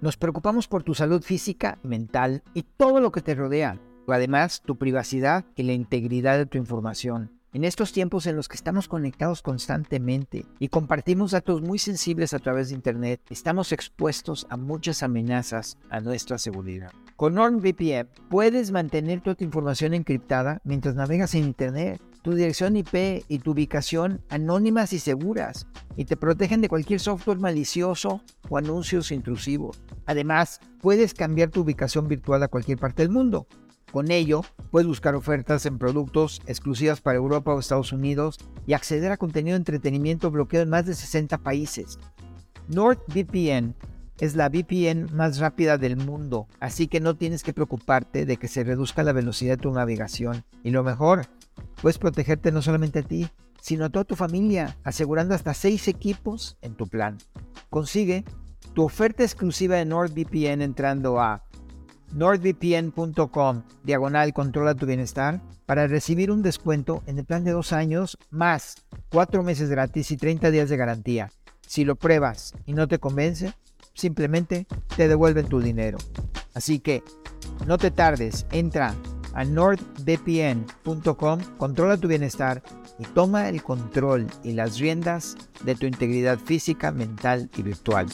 nos preocupamos por tu salud física, mental y todo lo que te rodea. Además, tu privacidad y la integridad de tu información. En estos tiempos en los que estamos conectados constantemente y compartimos datos muy sensibles a través de Internet, estamos expuestos a muchas amenazas a nuestra seguridad. Con NordVPN puedes mantener toda tu información encriptada mientras navegas en Internet tu dirección IP y tu ubicación anónimas y seguras y te protegen de cualquier software malicioso o anuncios intrusivos. Además, puedes cambiar tu ubicación virtual a cualquier parte del mundo. Con ello, puedes buscar ofertas en productos exclusivas para Europa o Estados Unidos y acceder a contenido de entretenimiento bloqueado en más de 60 países. NordVPN es la VPN más rápida del mundo, así que no tienes que preocuparte de que se reduzca la velocidad de tu navegación. Y lo mejor, Puedes protegerte no solamente a ti, sino a toda tu familia, asegurando hasta 6 equipos en tu plan. Consigue tu oferta exclusiva de NordVPN entrando a nordvpn.com diagonal controla tu bienestar para recibir un descuento en el plan de dos años más 4 meses gratis y 30 días de garantía. Si lo pruebas y no te convence, simplemente te devuelven tu dinero. Así que no te tardes, entra a nordvpn.com, controla tu bienestar y toma el control y las riendas de tu integridad física, mental y virtual.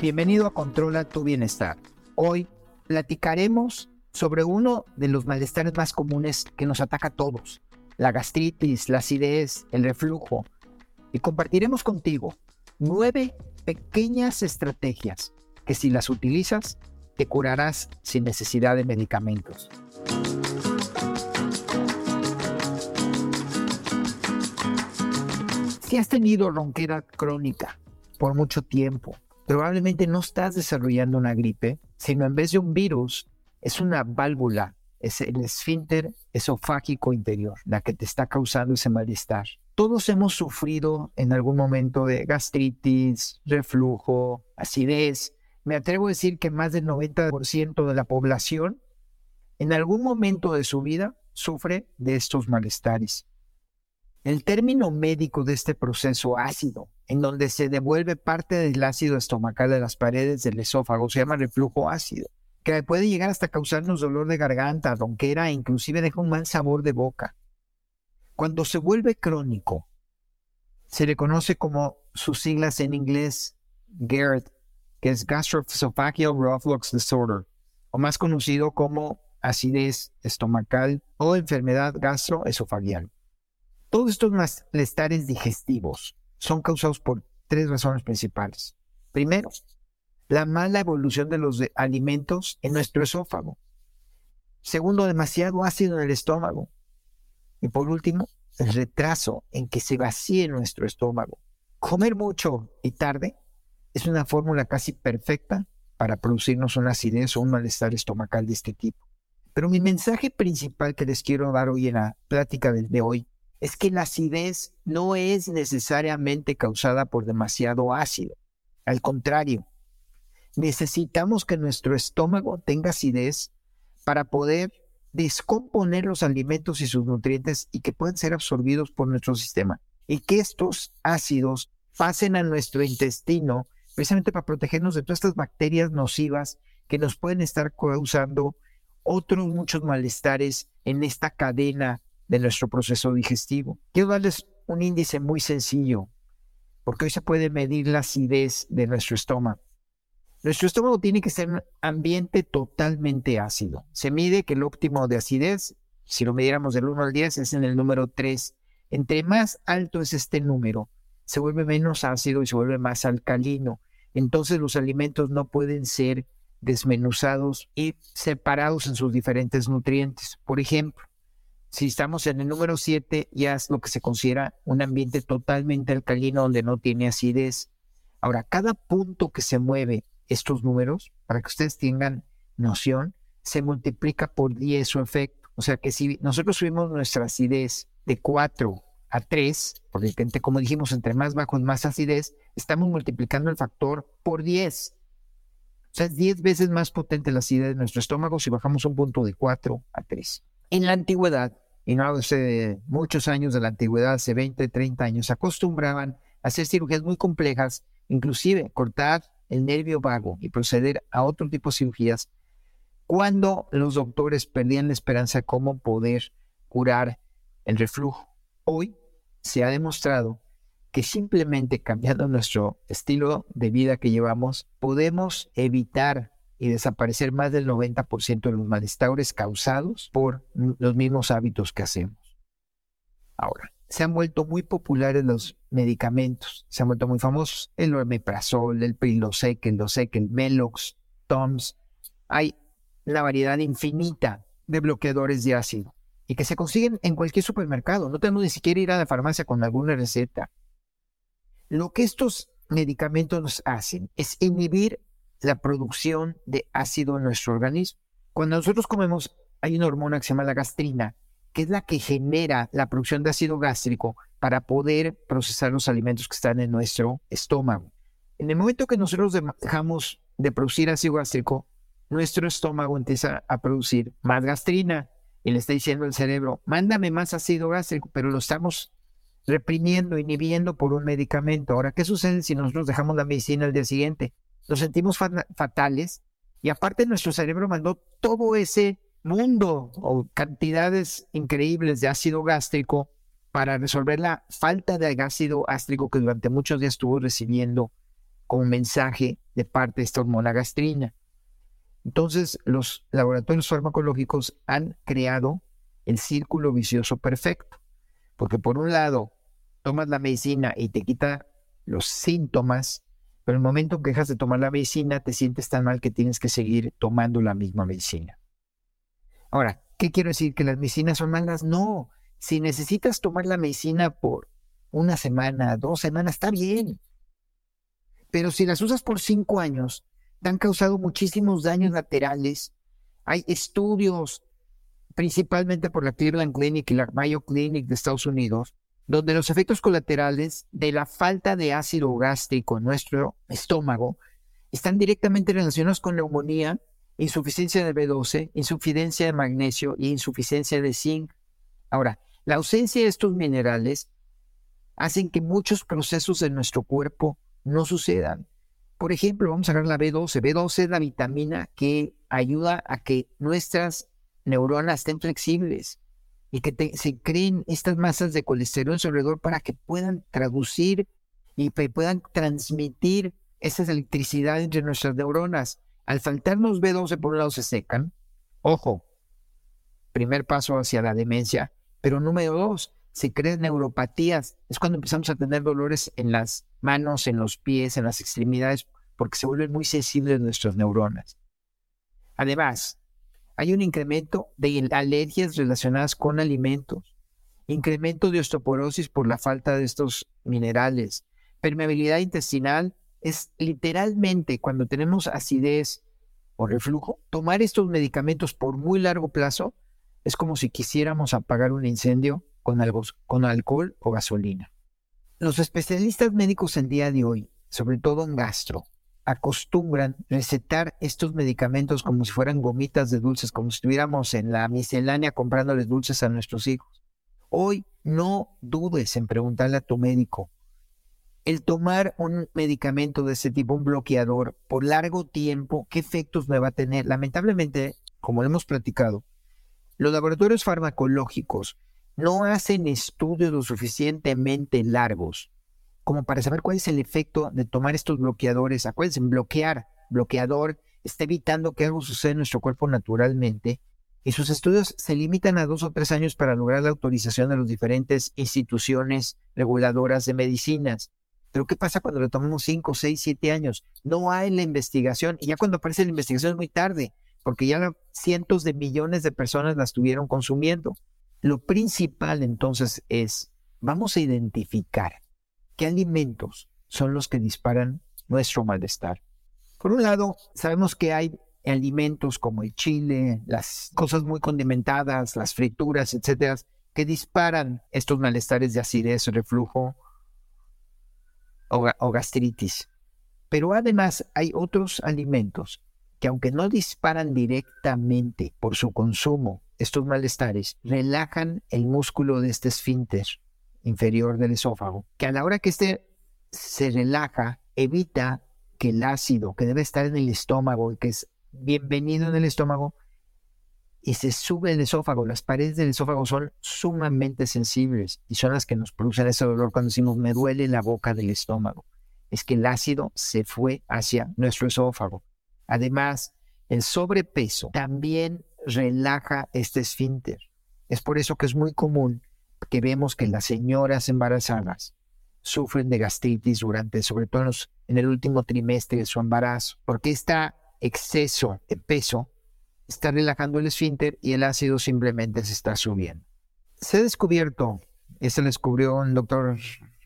Bienvenido a Controla tu bienestar. Hoy platicaremos sobre uno de los malestares más comunes que nos ataca a todos, la gastritis, la acidez, el reflujo, y compartiremos contigo nueve pequeñas estrategias que si las utilizas te curarás sin necesidad de medicamentos. Si has tenido ronquera crónica por mucho tiempo, probablemente no estás desarrollando una gripe, sino en vez de un virus, es una válvula, es el esfínter esofágico interior, la que te está causando ese malestar. Todos hemos sufrido en algún momento de gastritis, reflujo, acidez, me atrevo a decir que más del 90% de la población en algún momento de su vida sufre de estos malestares. El término médico de este proceso ácido, en donde se devuelve parte del ácido estomacal de las paredes del esófago, se llama reflujo ácido, que puede llegar hasta causarnos dolor de garganta, ronquera e inclusive deja un mal sabor de boca. Cuando se vuelve crónico, se le conoce como sus siglas en inglés GERD, que es Gastroesophageal Reflux Disorder, o más conocido como acidez estomacal o enfermedad gastroesofagial. Todos estos malestares digestivos son causados por tres razones principales. Primero, la mala evolución de los alimentos en nuestro esófago. Segundo, demasiado ácido en el estómago. Y por último, el retraso en que se vacíe nuestro estómago. Comer mucho y tarde es una fórmula casi perfecta para producirnos una acidez o un malestar estomacal de este tipo. Pero mi mensaje principal que les quiero dar hoy en la plática de, hoy es que la acidez no es necesariamente causada por demasiado ácido. Al contrario, necesitamos que nuestro estómago tenga acidez para poder descomponer los alimentos y sus nutrientes y que puedan ser absorbidos por nuestro sistema. Y que estos ácidos pasen a nuestro intestino precisamente para protegernos de todas estas bacterias nocivas que nos pueden estar causando otros muchos malestares en esta cadena de nuestro proceso digestivo. Quiero darles un índice muy sencillo, porque hoy se puede medir la acidez de nuestro estómago. Nuestro estómago tiene que ser un ambiente totalmente ácido. Se mide que el óptimo de acidez, si lo midiéramos del 1 al 10, es en el número 3. Entre más alto es este número, se vuelve menos ácido y se vuelve más alcalino. Entonces los alimentos no pueden ser desmenuzados y separados en sus diferentes nutrientes. Por ejemplo, si estamos en el número 7, ya es lo que se considera un ambiente totalmente alcalino donde no tiene acidez. Ahora, cada punto que se mueve estos números, para que ustedes tengan noción, se multiplica por 10 su efecto. O sea que si nosotros subimos nuestra acidez de 4 a 3, porque como dijimos, entre más bajo más acidez, estamos multiplicando el factor por 10. O sea, es 10 veces más potente la acidez de nuestro estómago si bajamos un punto de 4 a 3. En la antigüedad, y no hace muchos años de la antigüedad, hace 20, 30 años, acostumbraban a hacer cirugías muy complejas, inclusive cortar el nervio vago y proceder a otro tipo de cirugías cuando los doctores perdían la esperanza de cómo poder curar el reflujo. Hoy se ha demostrado que simplemente cambiando nuestro estilo de vida que llevamos, podemos evitar y desaparecer más del 90% de los malestares causados por los mismos hábitos que hacemos. Ahora, se han vuelto muy populares los medicamentos, se han vuelto muy famosos, el omeprazol, el prilosec, el dosec, el melox, toms. Hay una variedad infinita de bloqueadores de ácido y que se consiguen en cualquier supermercado. No tenemos ni siquiera ir a la farmacia con alguna receta. Lo que estos medicamentos nos hacen es inhibir la producción de ácido en nuestro organismo. Cuando nosotros comemos, hay una hormona que se llama la gastrina, que es la que genera la producción de ácido gástrico para poder procesar los alimentos que están en nuestro estómago. En el momento que nosotros dejamos de producir ácido gástrico, nuestro estómago empieza a producir más gastrina y le está diciendo al cerebro, mándame más ácido gástrico, pero lo estamos reprimiendo, inhibiendo por un medicamento. Ahora, ¿qué sucede si nosotros dejamos la medicina al día siguiente? Nos sentimos fatales y aparte nuestro cerebro mandó todo ese mundo o cantidades increíbles de ácido gástrico para resolver la falta de ácido gástrico que durante muchos días estuvo recibiendo como mensaje de parte de esta hormona gastrina. Entonces, los laboratorios farmacológicos han creado el círculo vicioso perfecto, porque por un lado, tomas la medicina y te quita los síntomas, pero el momento que dejas de tomar la medicina, te sientes tan mal que tienes que seguir tomando la misma medicina. Ahora, ¿qué quiero decir? ¿Que las medicinas son malas? No. Si necesitas tomar la medicina por una semana, dos semanas, está bien. Pero si las usas por cinco años, han causado muchísimos daños laterales. Hay estudios, principalmente por la Cleveland Clinic y la Mayo Clinic de Estados Unidos, donde los efectos colaterales de la falta de ácido gástrico en nuestro estómago están directamente relacionados con neumonía, insuficiencia de B12, insuficiencia de magnesio y insuficiencia de zinc. Ahora, la ausencia de estos minerales hacen que muchos procesos en nuestro cuerpo no sucedan. Por ejemplo, vamos a ver la B12. B12 es la vitamina que ayuda a que nuestras neuronas estén flexibles y que se creen estas masas de colesterol en su alrededor para que puedan traducir y puedan transmitir esa electricidad entre nuestras neuronas. Al faltarnos B12, por un lado se secan. Ojo, primer paso hacia la demencia. Pero número dos, se crean neuropatías. Es cuando empezamos a tener dolores en las manos, en los pies, en las extremidades, porque se vuelven muy sensibles nuestras neuronas. Además, hay un incremento de alergias relacionadas con alimentos, incremento de osteoporosis por la falta de estos minerales, permeabilidad intestinal es literalmente cuando tenemos acidez o reflujo, tomar estos medicamentos por muy largo plazo es como si quisiéramos apagar un incendio con, alcohol o gasolina. Los especialistas médicos en día de hoy, sobre todo en gastro, acostumbran recetar estos medicamentos como si fueran gomitas de dulces, como si estuviéramos en la miscelánea comprándoles dulces a nuestros hijos. Hoy no dudes en preguntarle a tu médico. El tomar un medicamento de ese tipo, un bloqueador, por largo tiempo, ¿qué efectos me va a tener? Lamentablemente, como hemos platicado, los laboratorios farmacológicos no hacen estudios lo suficientemente largos como para saber cuál es el efecto de tomar estos bloqueadores. Acuérdense, bloquear, bloqueador, está evitando que algo suceda en nuestro cuerpo naturalmente. Y sus estudios se limitan a dos o tres años para lograr la autorización de las diferentes instituciones reguladoras de medicinas. Pero ¿qué pasa cuando le tomamos cinco, seis, siete años? No hay la investigación y ya cuando aparece la investigación es muy tarde, porque ya cientos de millones de personas la estuvieron consumiendo. Lo principal entonces es, vamos a identificar qué alimentos son los que disparan nuestro malestar. Por un lado, sabemos que hay alimentos como el chile, las cosas muy condimentadas, las frituras, etcétera, que disparan estos malestares de acidez, reflujo o, gastritis. Pero además hay otros alimentos que aunque no disparan directamente por su consumo estos malestares, relajan el músculo de este esfínter inferior del esófago, que a la hora que este se relaja, evita que el ácido que debe estar en el estómago y que es bienvenido en el estómago y se sube el esófago. Las paredes del esófago son sumamente sensibles y son las que nos producen ese dolor cuando decimos me duele la boca del estómago. Es que el ácido se fue hacia nuestro esófago. Además, el sobrepeso también relaja este esfínter. Es por eso que es muy común que vemos que las señoras embarazadas sufren de gastritis durante, sobre todo en el último trimestre de su embarazo, porque este exceso de peso está relajando el esfínter y el ácido simplemente se está subiendo. Se ha descubierto, esto lo descubrió un doctor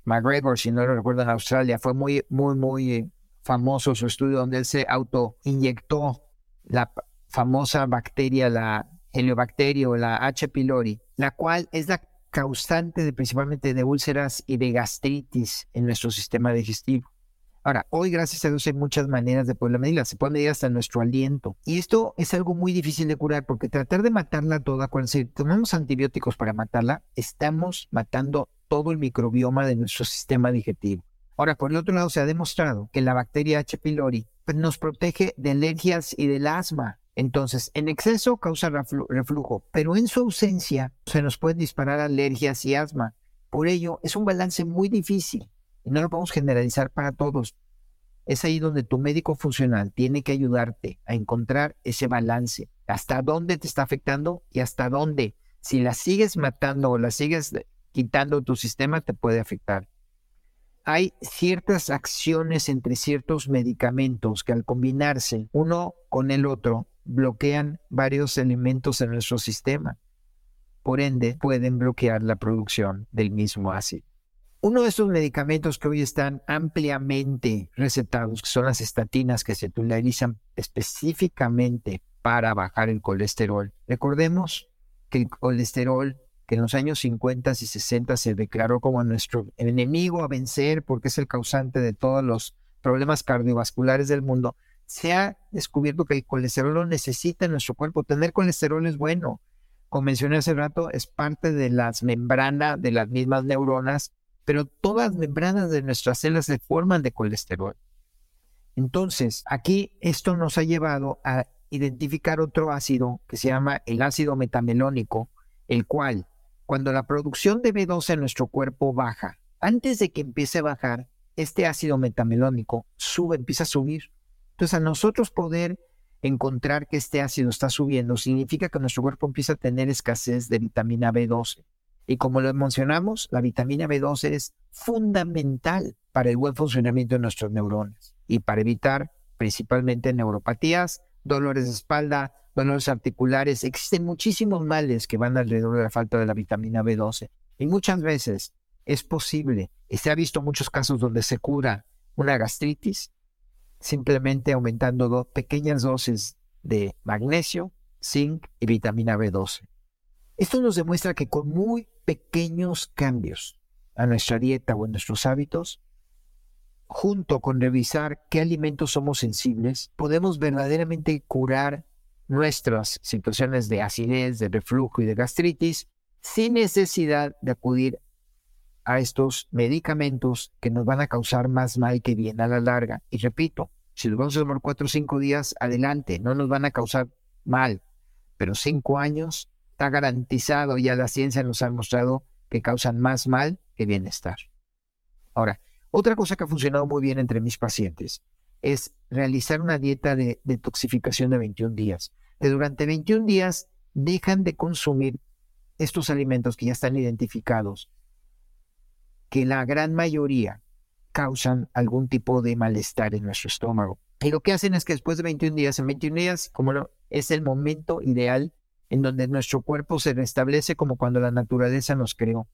McGregor, si no lo recuerdo, en Australia, fue muy, muy, muy famoso su estudio donde él se autoinyectó la famosa bacteria, la heliobacteria o la H. pylori, la cual es la causante de, principalmente de úlceras y de gastritis en nuestro sistema digestivo. Ahora, hoy gracias a Dios hay muchas maneras de poderla medir, se puede medir hasta nuestro aliento. Y esto es algo muy difícil de curar porque tratar de matarla toda, cuando si tomamos antibióticos para matarla, estamos matando todo el microbioma de nuestro sistema digestivo. Ahora, por el otro lado, se ha demostrado que la bacteria H. pylori pues, nos protege de alergias y del asma. Entonces, en exceso causa reflujo, pero en su ausencia se nos pueden disparar alergias y asma. Por ello, es un balance muy difícil y no lo podemos generalizar para todos. Es ahí donde tu médico funcional tiene que ayudarte a encontrar ese balance, hasta dónde te está afectando y hasta dónde, si la sigues matando o la sigues quitando tu sistema, te puede afectar. Hay ciertas acciones entre ciertos medicamentos que al combinarse uno con el otro bloquean varios elementos en nuestro sistema. Por ende, pueden bloquear la producción del mismo ácido. Uno de estos medicamentos que hoy están ampliamente recetados, son las estatinas que se utilizan específicamente para bajar el colesterol. Recordemos que el colesterol, que en los años 50 y 60 se declaró como nuestro enemigo a vencer porque es el causante de todos los problemas cardiovasculares del mundo, se ha descubierto que el colesterol lo necesita en nuestro cuerpo. Tener colesterol es bueno. Como mencioné hace rato, es parte de las membranas de las mismas neuronas, pero todas las membranas de nuestras células se forman de colesterol. Entonces, aquí esto nos ha llevado a identificar otro ácido que se llama el ácido metamelónico, el cual, cuando la producción de B12 en nuestro cuerpo baja, antes de que empiece a bajar, este ácido metamelónico sube, empieza a subir entonces, a nosotros poder encontrar que este ácido está subiendo significa que nuestro cuerpo empieza a tener escasez de vitamina B12. Y como lo mencionamos, la vitamina B12 es fundamental para el buen funcionamiento de nuestros neuronas y para evitar principalmente neuropatías, dolores de espalda, dolores articulares. Existen muchísimos males que van alrededor de la falta de la vitamina B12. Y muchas veces es posible, y se ha visto muchos casos donde se cura una gastritis simplemente aumentando pequeñas dosis de magnesio, zinc y vitamina B12. Esto nos demuestra que con muy pequeños cambios a nuestra dieta o en nuestros hábitos, junto con revisar qué alimentos somos sensibles, podemos verdaderamente curar nuestras situaciones de acidez, de reflujo y de gastritis sin necesidad de acudir a estos medicamentos que nos van a causar más mal que bien a la larga. Y repito, si los vamos a tomar cuatro o cinco días, adelante, no nos van a causar mal, pero cinco años está garantizado, ya la ciencia nos ha mostrado que causan más mal que bienestar. Ahora, otra cosa que ha funcionado muy bien entre mis pacientes es realizar una dieta de detoxificación de 21 días. Que durante 21 días dejan de consumir estos alimentos que ya están identificados que la gran mayoría causan algún tipo de malestar en nuestro estómago. Y lo que hacen es que después de 21 días, en 21 días, como es el momento ideal en donde nuestro cuerpo se restablece como cuando la naturaleza nos creó,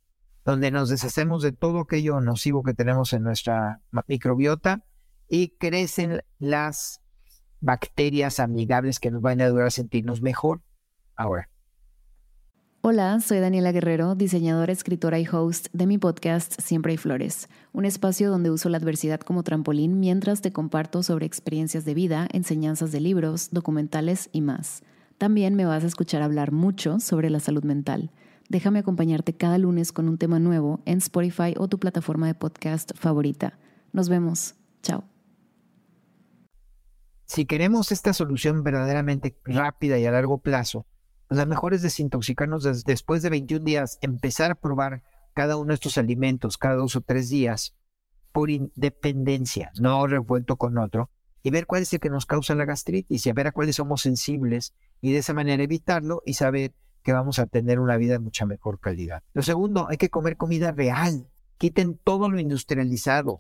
donde nos deshacemos de todo aquello nocivo que tenemos en nuestra microbiota y crecen las bacterias amigables que nos van a ayudar a sentirnos mejor. Ahora. Hola, soy Daniela Guerrero, diseñadora, escritora y host de mi podcast Siempre hay Flores, un espacio donde uso la adversidad como trampolín mientras te comparto sobre experiencias de vida, enseñanzas de libros, documentales y más. También me vas a escuchar hablar mucho sobre la salud mental. Déjame acompañarte cada lunes con un tema nuevo en Spotify o tu plataforma de podcast favorita. Nos vemos. Chao. Si queremos esta solución verdaderamente rápida y a largo plazo, pues lo mejor es desintoxicarnos después de 21 días, empezar a probar cada uno de estos alimentos cada dos o tres días por independencia, no revuelto con otro, y ver cuál es el que nos causa la gastritis y a ver a cuáles somos sensibles y de esa manera evitarlo y saber que vamos a tener una vida de mucha mejor calidad. Lo segundo, hay que comer comida real. Quiten todo lo industrializado.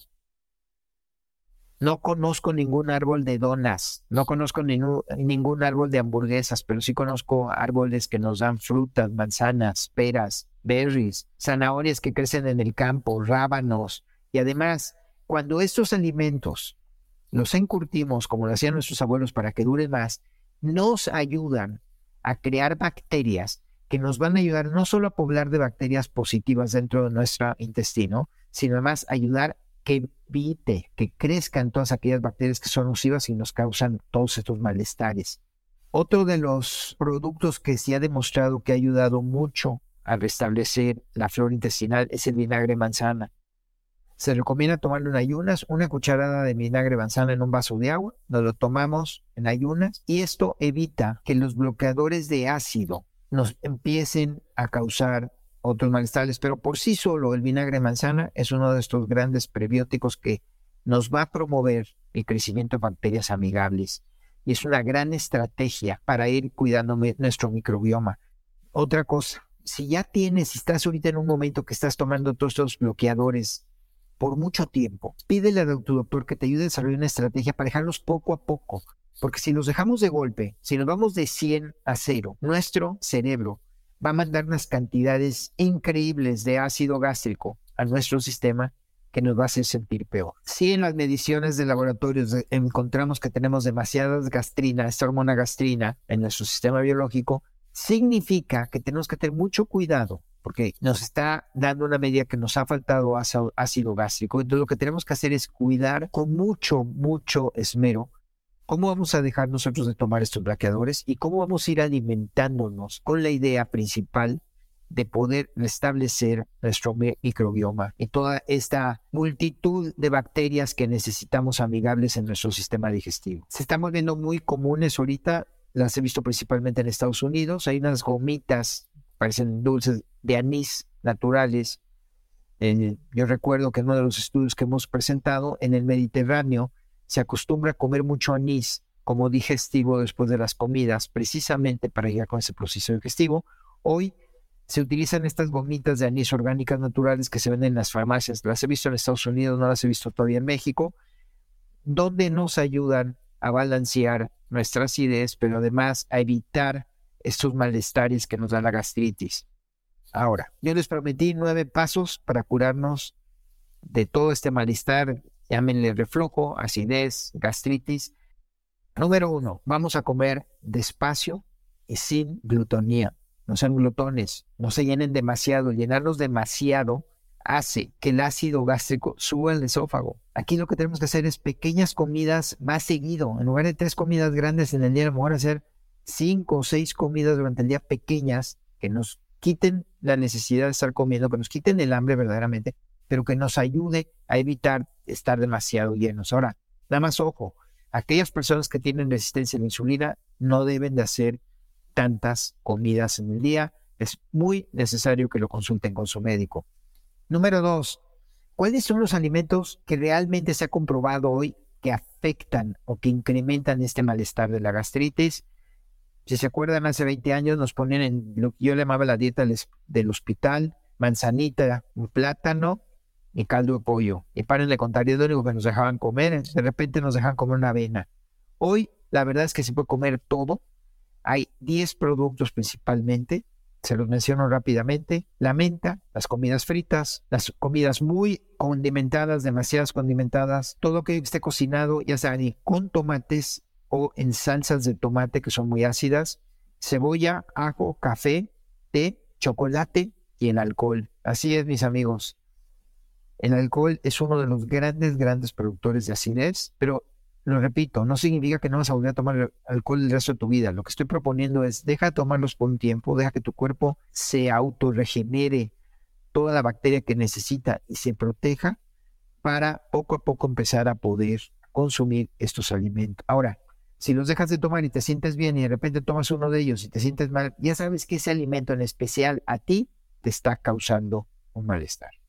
No conozco ningún árbol de donas, no conozco ningún, árbol de hamburguesas, pero sí conozco árboles que nos dan frutas, manzanas, peras, berries, zanahorias que crecen en el campo, rábanos. Y además, cuando estos alimentos los encurtimos, como lo hacían nuestros abuelos, para que duren más, nos ayudan a crear bacterias que nos van a ayudar no solo a poblar de bacterias positivas dentro de nuestro intestino, sino además ayudar que evite que crezcan todas aquellas bacterias que son nocivas y nos causan todos estos malestares. Otro de los productos que se ha demostrado que ha ayudado mucho a restablecer la flora intestinal es el vinagre manzana. Se recomienda tomarlo en ayunas, una cucharada de vinagre manzana en un vaso de agua, nos lo tomamos en ayunas y esto evita que los bloqueadores de ácido nos empiecen a causar otros malestares, pero por sí solo el vinagre de manzana es uno de estos grandes prebióticos que nos va a promover el crecimiento de bacterias amigables y es una gran estrategia para ir cuidando nuestro microbioma. Otra cosa, si ya tienes, si estás ahorita en un momento que estás tomando todos estos bloqueadores por mucho tiempo, pídele a tu doctor que te ayude a desarrollar una estrategia para dejarlos poco a poco. Porque si los dejamos de golpe, si nos vamos de 100 a 0, nuestro cerebro va a mandar unas cantidades increíbles de ácido gástrico a nuestro sistema que nos va a hacer sentir peor. Si en las mediciones de laboratorios encontramos que tenemos demasiadas gastrina, esta hormona gastrina en nuestro sistema biológico, significa que tenemos que tener mucho cuidado porque nos está dando una medida que nos ha faltado ácido gástrico. Entonces lo que tenemos que hacer es cuidar con mucho, mucho esmero cómo vamos a dejar nosotros de tomar estos bloqueadores y cómo vamos a ir alimentándonos con la idea principal de poder restablecer nuestro microbioma y toda esta multitud de bacterias que necesitamos amigables en nuestro sistema digestivo. Se están volviendo muy comunes ahorita, las he visto principalmente en Estados Unidos, hay unas gomitas, parecen dulces de anís naturales. Eh, yo recuerdo que en uno de los estudios que hemos presentado en el Mediterráneo, se acostumbra a comer mucho anís como digestivo después de las comidas, precisamente para llegar con ese proceso digestivo. Hoy se utilizan estas gomitas de anís orgánicas naturales que se venden en las farmacias. Las he visto en Estados Unidos, no las he visto todavía en México, donde nos ayudan a balancear nuestra acidez, pero además a evitar estos malestares que nos da la gastritis. Ahora, yo les prometí nueve pasos para curarnos de todo este malestar llámenle reflujo, acidez, gastritis. Número uno, vamos a comer despacio y sin glutonía. No sean glutones, no se llenen demasiado. Llenarlos demasiado hace que el ácido gástrico suba al esófago. Aquí lo que tenemos que hacer es pequeñas comidas más seguido. En lugar de tres comidas grandes en el día, mejor hacer cinco o seis comidas durante el día pequeñas que nos quiten la necesidad de estar comiendo, que nos quiten el hambre verdaderamente pero que nos ayude a evitar estar demasiado llenos. Ahora, nada más ojo, aquellas personas que tienen resistencia a la insulina no deben de hacer tantas comidas en el día. Es muy necesario que lo consulten con su médico. Número dos, ¿cuáles son los alimentos que realmente se ha comprobado hoy que afectan o que incrementan este malestar de la gastritis? Si se acuerdan, hace 20 años nos ponían en lo que yo llamaba la dieta del hospital, manzanita, plátano y caldo de pollo. Y paren de contar, es lo único que nos dejaban comer. De repente nos dejan comer una avena. Hoy, la verdad es que se puede comer todo. Hay 10 productos principalmente. Se los menciono rápidamente. La menta, las comidas fritas, las comidas muy condimentadas, demasiadas condimentadas, todo que esté cocinado, ya sea con tomates, o en salsas de tomate que son muy ácidas, cebolla, ajo, café, té, chocolate y el alcohol. Así es, mis amigos. El alcohol es uno de los grandes, grandes productores de acidez, pero lo repito, no significa que no vas a volver a tomar alcohol el resto de tu vida. Lo que estoy proponiendo es deja de tomarlos por un tiempo, deja que tu cuerpo se autorregenere toda la bacteria que necesita y se proteja para poco a poco empezar a poder consumir estos alimentos. Ahora, si los dejas de tomar y te sientes bien y de repente tomas uno de ellos y te sientes mal, ya sabes que ese alimento en especial a ti te está causando un malestar.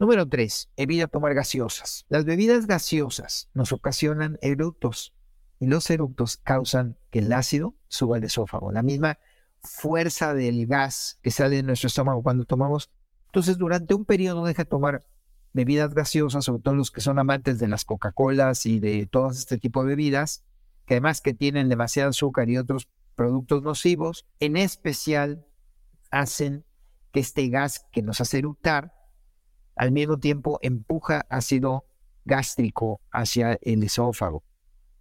Número 3. Evita tomar gaseosas. Las bebidas gaseosas nos ocasionan eructos y los eructos causan que el ácido suba al esófago. La misma fuerza del gas que sale de nuestro estómago cuando tomamos. Entonces, durante un periodo deja de tomar bebidas gaseosas, sobre todo los que son amantes de las Coca-Colas y de todo este tipo de bebidas, que además que tienen demasiado azúcar y otros productos nocivos, en especial hacen que este gas que nos hace eructar al mismo tiempo empuja ácido gástrico hacia el esófago.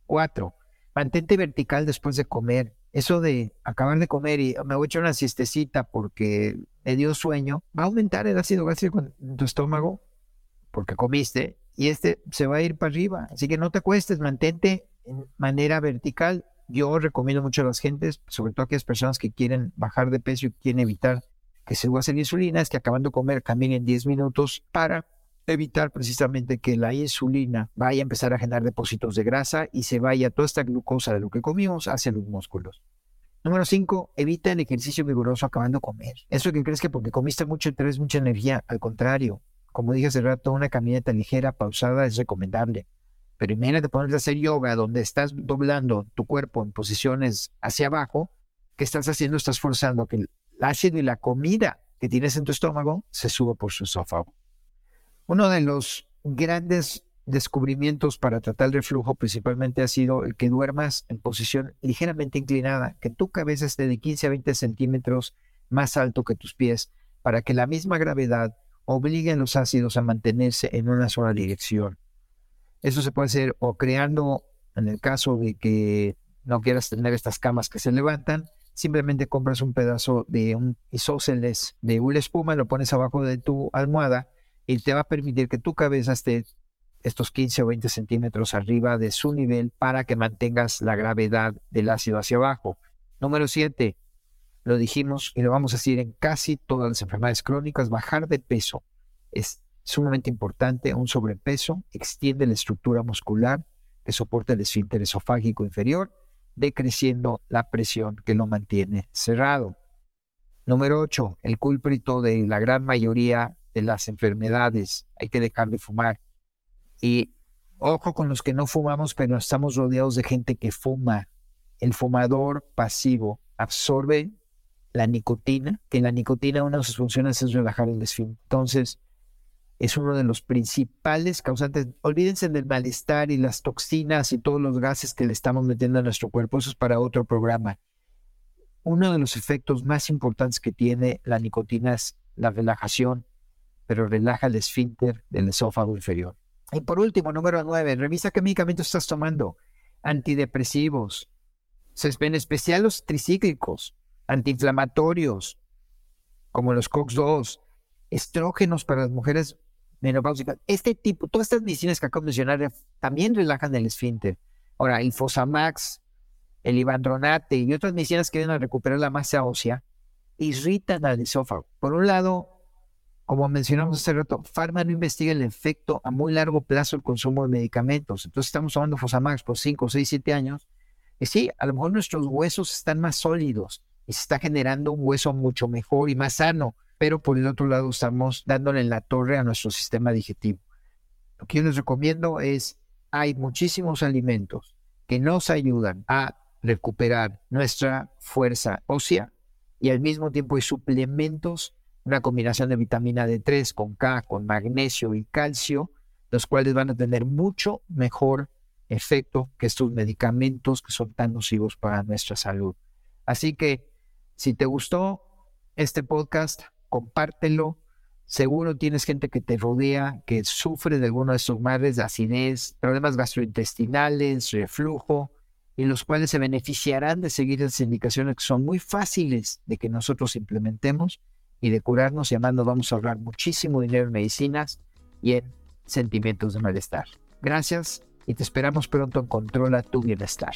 Cuatro, mantente vertical después de comer. Eso de acabar de comer y me voy a echar una siestecita porque me dio sueño, va a aumentar el ácido gástrico en tu estómago porque comiste y este se va a ir para arriba. Así que no te acuestes, mantente en manera vertical. Yo recomiendo mucho a las gentes, sobre todo a aquellas personas que quieren bajar de peso y quieren evitar que se usa la insulina es que acabando de comer caminen 10 minutos para evitar precisamente que la insulina vaya a empezar a generar depósitos de grasa y se vaya toda esta glucosa de lo que comimos hacia los músculos. Número 5, evita el ejercicio vigoroso acabando de comer. Eso que crees que porque comiste mucho traes mucha energía, al contrario, como dije hace rato, una caminata ligera, pausada es recomendable. Pero imagínate ponerte a hacer yoga donde estás doblando tu cuerpo en posiciones hacia abajo, ¿qué estás haciendo? Estás forzando que el ácido y la comida que tienes en tu estómago se sube por su esófago. Uno de los grandes descubrimientos para tratar el reflujo principalmente ha sido el que duermas en posición ligeramente inclinada, que tu cabeza esté de 15 a 20 centímetros más alto que tus pies, para que la misma gravedad obligue a los ácidos a mantenerse en una sola dirección. Eso se puede hacer o creando, en el caso de que no quieras tener estas camas que se levantan, simplemente compras un pedazo de un isósceles de una espuma, lo pones abajo de tu almohada y te va a permitir que tu cabeza esté estos 15 o 20 centímetros arriba de su nivel para que mantengas la gravedad del ácido hacia abajo. Número 7, lo dijimos y lo vamos a decir en casi todas las enfermedades crónicas, bajar de peso es sumamente importante. Un sobrepeso extiende la estructura muscular que soporta el esfínter esofágico inferior decreciendo la presión que lo mantiene cerrado. Número 8. El culprito de la gran mayoría de las enfermedades. Hay que dejar de fumar. Y ojo con los que no fumamos, pero estamos rodeados de gente que fuma. El fumador pasivo absorbe la nicotina, que la nicotina una de sus funciones es relajar el esfínter. Entonces, es uno de los principales causantes. Olvídense del malestar y las toxinas y todos los gases que le estamos metiendo a nuestro cuerpo. Eso es para otro programa. Uno de los efectos más importantes que tiene la nicotina es la relajación, pero relaja el esfínter del esófago inferior. Y por último, número nueve, revisa qué medicamentos estás tomando. Antidepresivos, en especial los tricíclicos, antiinflamatorios, como los COX-2, estrógenos para las mujeres menopáusicas. Este tipo, todas estas medicinas que acabo de mencionar también relajan el esfínter. Ahora, el Fosamax, el Ibandronate y otras medicinas que vienen a recuperar la masa ósea irritan al esófago. Por un lado, como mencionamos hace rato, Pharma no investiga el efecto a muy largo plazo del consumo de medicamentos. Entonces estamos tomando Fosamax por 5, 6, 7 años. Y sí, a lo mejor nuestros huesos están más sólidos y se está generando un hueso mucho mejor y más sano pero por el otro lado estamos dándole en la torre a nuestro sistema digestivo. Lo que yo les recomiendo es, hay muchísimos alimentos que nos ayudan a recuperar nuestra fuerza ósea y al mismo tiempo hay suplementos, una combinación de vitamina D3 con K, con magnesio y calcio, los cuales van a tener mucho mejor efecto que estos medicamentos que son tan nocivos para nuestra salud. Así que si te gustó este podcast, compártelo. Seguro tienes gente que te rodea que sufre de alguno de estos males, de acidez, problemas gastrointestinales, reflujo. y los cuales se beneficiarán de seguir esas indicaciones que son muy fáciles de que nosotros implementemos y de curarnos y además vamos a ahorrar muchísimo dinero en medicinas y en sentimientos de malestar. Gracias y te esperamos pronto en Controla tu Bienestar.